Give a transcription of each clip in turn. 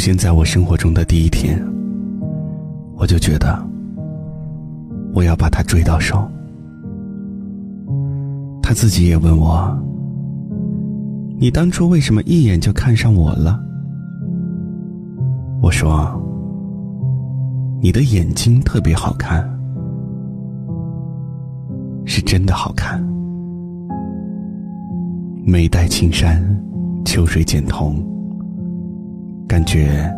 现在我生活中的第一天，我就觉得我要把他追到手。他自己也问我：“你当初为什么一眼就看上我了？”我说：“你的眼睛特别好看，是真的好看。眉黛青山，秋水剪瞳，感觉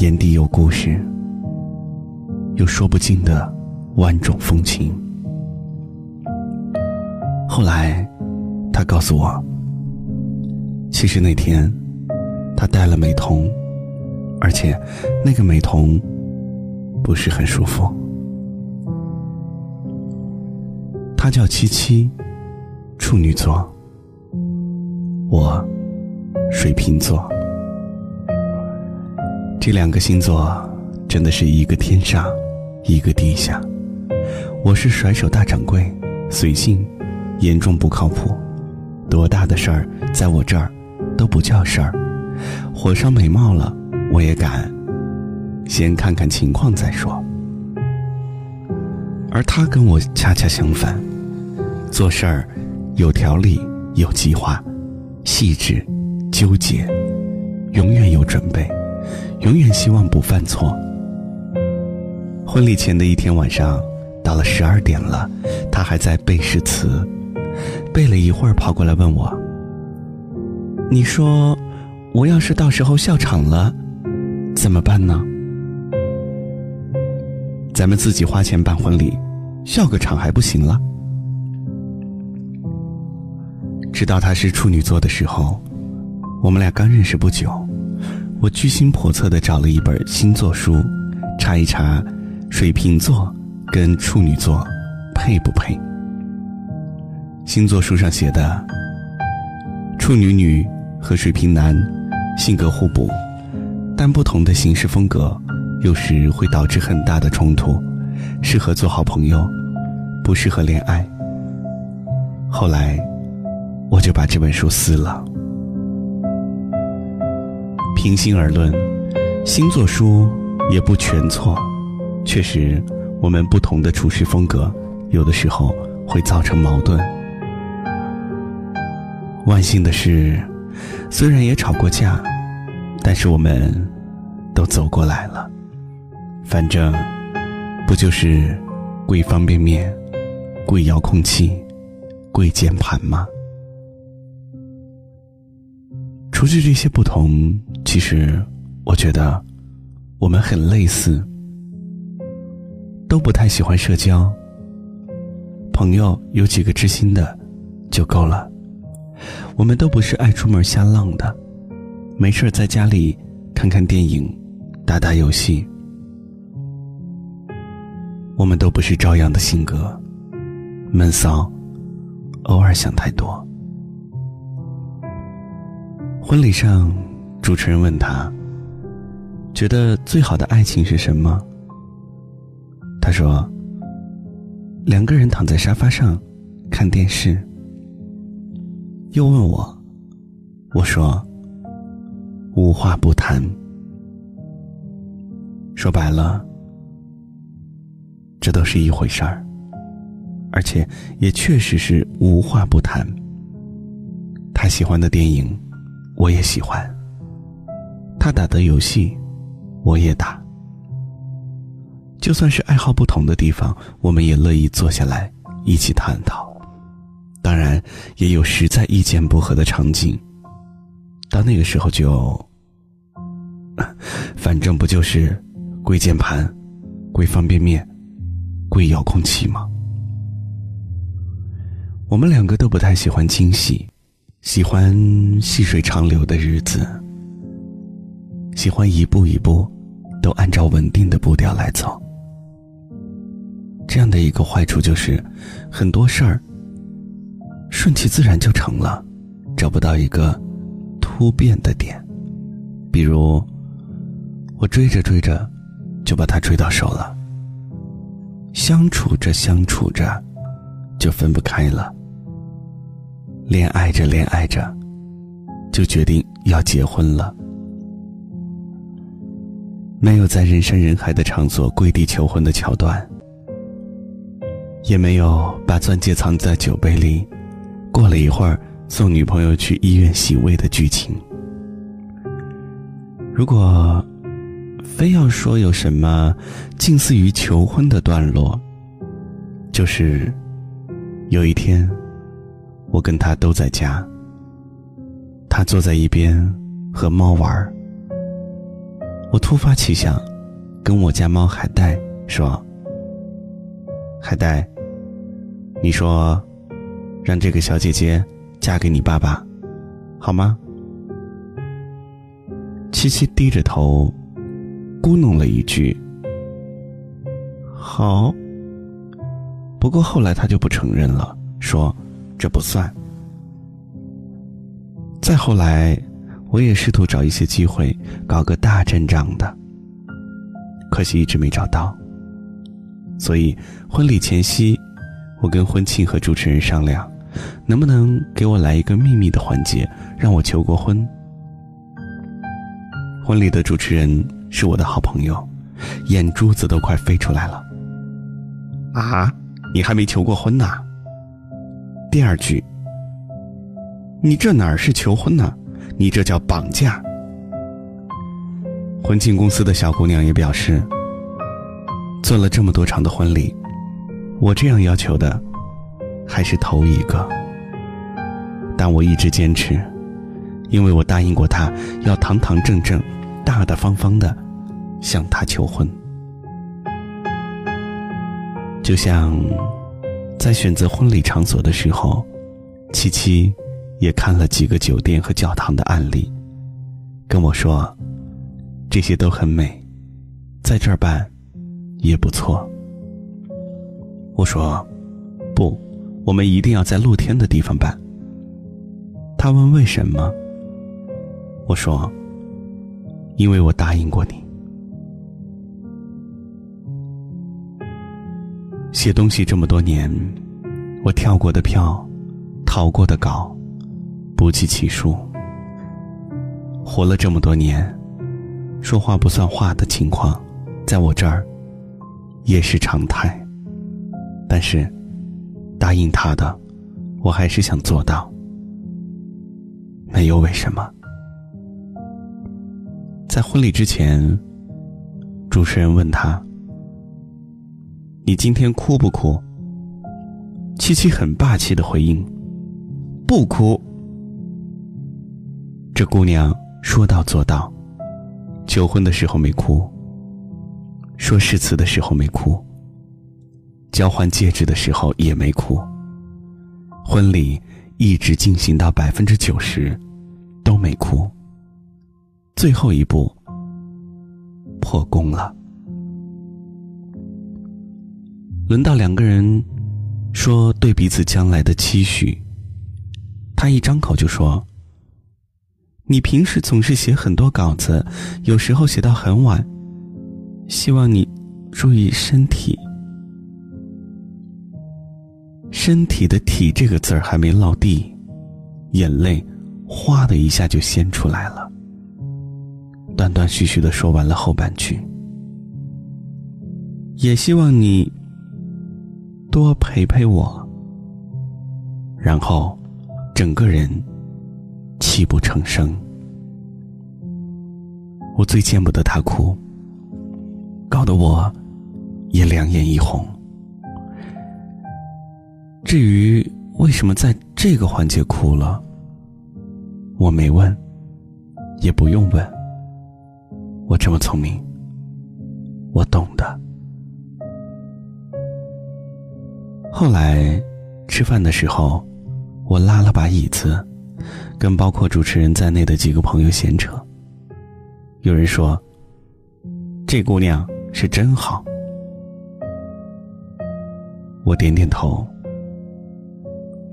眼底有故事，有说不尽的万种风情。”后来，他告诉我，其实那天他戴了美瞳，而且那个美瞳不是很舒服。他叫七七，处女座，我水瓶座，这两个星座真的是一个天上，一个地下。我是甩手大掌柜，随性。严重不靠谱，多大的事儿在我这儿都不叫事儿。火烧眉毛了，我也敢，先看看情况再说。而他跟我恰恰相反，做事儿有条理、有计划、细致、纠结，永远有准备，永远希望不犯错。婚礼前的一天晚上，到了十二点了，他还在背诗词。背了一会儿，跑过来问我：“你说，我要是到时候笑场了，怎么办呢？咱们自己花钱办婚礼，笑个场还不行了？”知道他是处女座的时候，我们俩刚认识不久，我居心叵测的找了一本星座书，查一查，水瓶座跟处女座配不配。星座书上写的，处女女和水瓶男性格互补，但不同的行事风格，有时会导致很大的冲突，适合做好朋友，不适合恋爱。后来，我就把这本书撕了。平心而论，星座书也不全错，确实，我们不同的处事风格，有的时候会造成矛盾。万幸的是，虽然也吵过架，但是我们都走过来了。反正不就是贵方便面、贵遥控器、贵键盘吗？除去这些不同，其实我觉得我们很类似，都不太喜欢社交。朋友有几个知心的就够了。我们都不是爱出门瞎浪的，没事在家里看看电影，打打游戏。我们都不是朝阳的性格，闷骚，偶尔想太多。婚礼上，主持人问他：“觉得最好的爱情是什么？”他说：“两个人躺在沙发上，看电视。”又问我，我说：“无话不谈。”说白了，这都是一回事儿，而且也确实是无话不谈。他喜欢的电影，我也喜欢；他打的游戏，我也打。就算是爱好不同的地方，我们也乐意坐下来一起探讨。当然，也有实在意见不合的场景。到那个时候就，反正不就是贵键盘、贵方便面、贵遥控器吗？我们两个都不太喜欢惊喜，喜欢细水长流的日子，喜欢一步一步都按照稳定的步调来走。这样的一个坏处就是，很多事儿。顺其自然就成了，找不到一个突变的点。比如，我追着追着，就把他追到手了；相处着相处着，就分不开了；恋爱着恋爱着，就决定要结婚了。没有在人山人海的场所跪地求婚的桥段，也没有把钻戒藏在酒杯里，过了一会儿送女朋友去医院洗胃的剧情。如果非要说有什么近似于求婚的段落，就是有一天，我跟他都在家，他坐在一边和猫玩。我突发奇想，跟我家猫海带说：“海带，你说，让这个小姐姐嫁给你爸爸，好吗？”七七低着头，咕哝了一句：“好。”不过后来他就不承认了，说：“这不算。”再后来。我也试图找一些机会搞个大阵仗的，可惜一直没找到。所以婚礼前夕，我跟婚庆和主持人商量，能不能给我来一个秘密的环节，让我求过婚。婚礼的主持人是我的好朋友，眼珠子都快飞出来了。啊，你还没求过婚呢？第二句，你这哪儿是求婚呢？你这叫绑架！婚庆公司的小姑娘也表示，做了这么多场的婚礼，我这样要求的还是头一个。但我一直坚持，因为我答应过她，要堂堂正正、大大方方的向她求婚。就像在选择婚礼场所的时候，七七。也看了几个酒店和教堂的案例，跟我说，这些都很美，在这儿办也不错。我说，不，我们一定要在露天的地方办。他问为什么？我说，因为我答应过你。写东西这么多年，我跳过的票，逃过的稿。不计其数。活了这么多年，说话不算话的情况，在我这儿也是常态。但是，答应他的，我还是想做到。没有为什么。在婚礼之前，主持人问他：“你今天哭不哭？”七七很霸气的回应：“不哭。”这姑娘说到做到，求婚的时候没哭，说誓词的时候没哭，交换戒指的时候也没哭。婚礼一直进行到百分之九十，都没哭。最后一步破功了，轮到两个人说对彼此将来的期许，他一张口就说。你平时总是写很多稿子，有时候写到很晚。希望你注意身体。身体的“体”这个字儿还没落地，眼泪哗的一下就先出来了。断断续续的说完了后半句。也希望你多陪陪我。然后，整个人。泣不成声，我最见不得他哭，搞得我也两眼一红。至于为什么在这个环节哭了，我没问，也不用问。我这么聪明，我懂的。后来吃饭的时候，我拉了把椅子。跟包括主持人在内的几个朋友闲扯。有人说：“这姑娘是真好。”我点点头，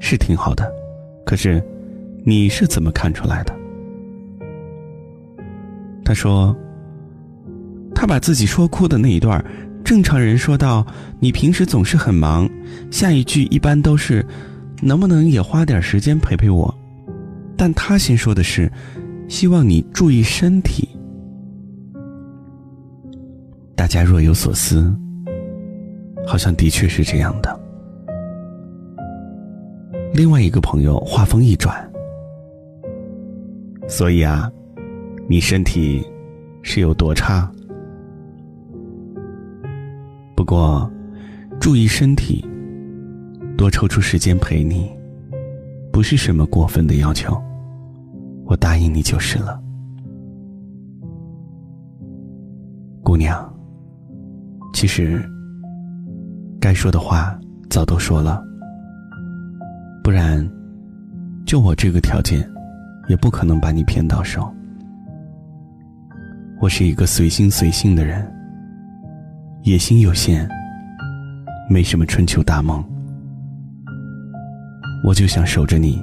是挺好的。可是，你是怎么看出来的？他说：“他把自己说哭的那一段，正常人说到你平时总是很忙，下一句一般都是，能不能也花点时间陪陪我？”但他先说的是，希望你注意身体。大家若有所思，好像的确是这样的。另外一个朋友话锋一转，所以啊，你身体是有多差？不过，注意身体，多抽出时间陪你，不是什么过分的要求，我答应你就是了。姑娘，其实该说的话早都说了，不然就我这个条件，也不可能把你骗到手。我是一个随心随性的人，野心有限，没什么春秋大梦，我就想守着你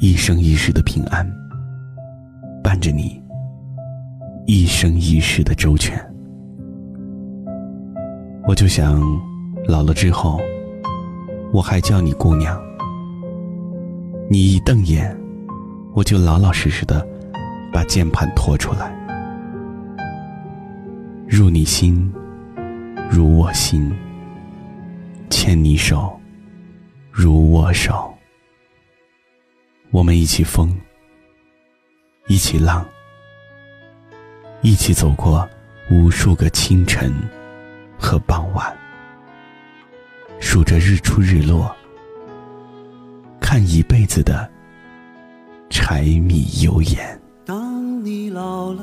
一生一世的平安，伴着你。一生一世的周全，我就想，老了之后，我还叫你姑娘。你一瞪眼，我就老老实实的把键盘拖出来，入你心，如我心，牵你手，如我手，我们一起疯，一起浪。一起走过无数个清晨和傍晚，数着日出日落，看一辈子的柴米油盐。当你老了，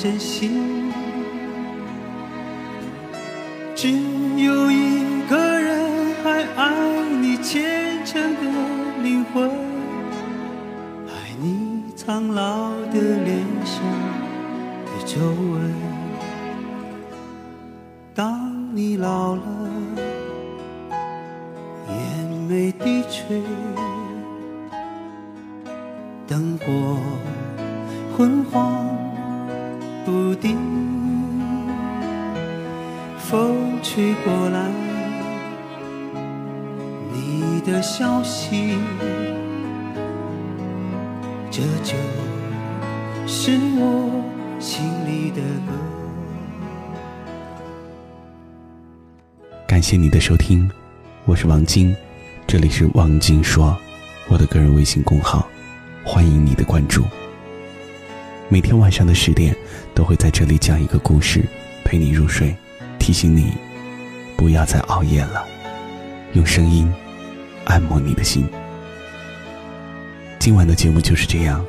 意或真心，只有一个人还爱你。虔诚的灵魂，爱你苍老的脸上的皱纹。当你老了，眼眉低垂，灯火昏黄不定，风吹过来。你的消息，这就是我心里的歌。感谢你的收听，我是王晶，这里是王晶说，我的个人微信公号，欢迎你的关注。每天晚上的十点，都会在这里讲一个故事，陪你入睡，提醒你不要再熬夜了，用声音。按摩你的心。今晚的节目就是这样。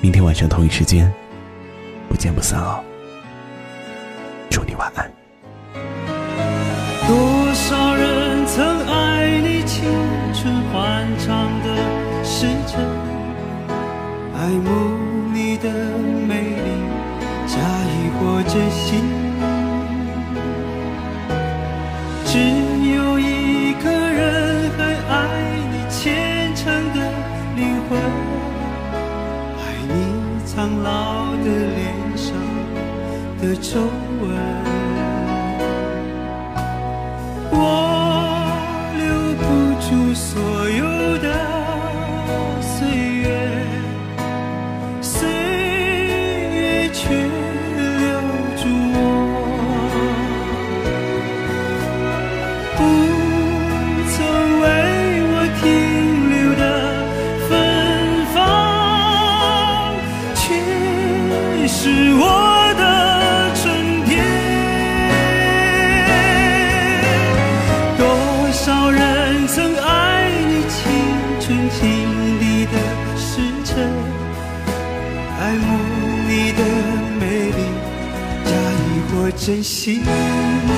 明天晚上同一时间，不见不散哦。祝你晚安。多少人曾爱你青春欢畅的时辰，爱慕的美丽假意或真心只有一个人还爱你虔诚的灵魂爱你苍老的脸上的皱假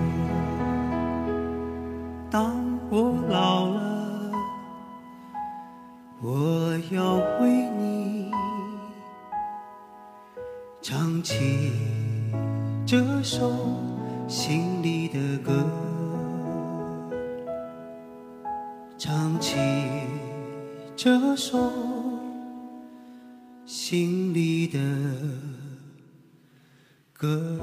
这首心里的歌，唱起这首心里的歌。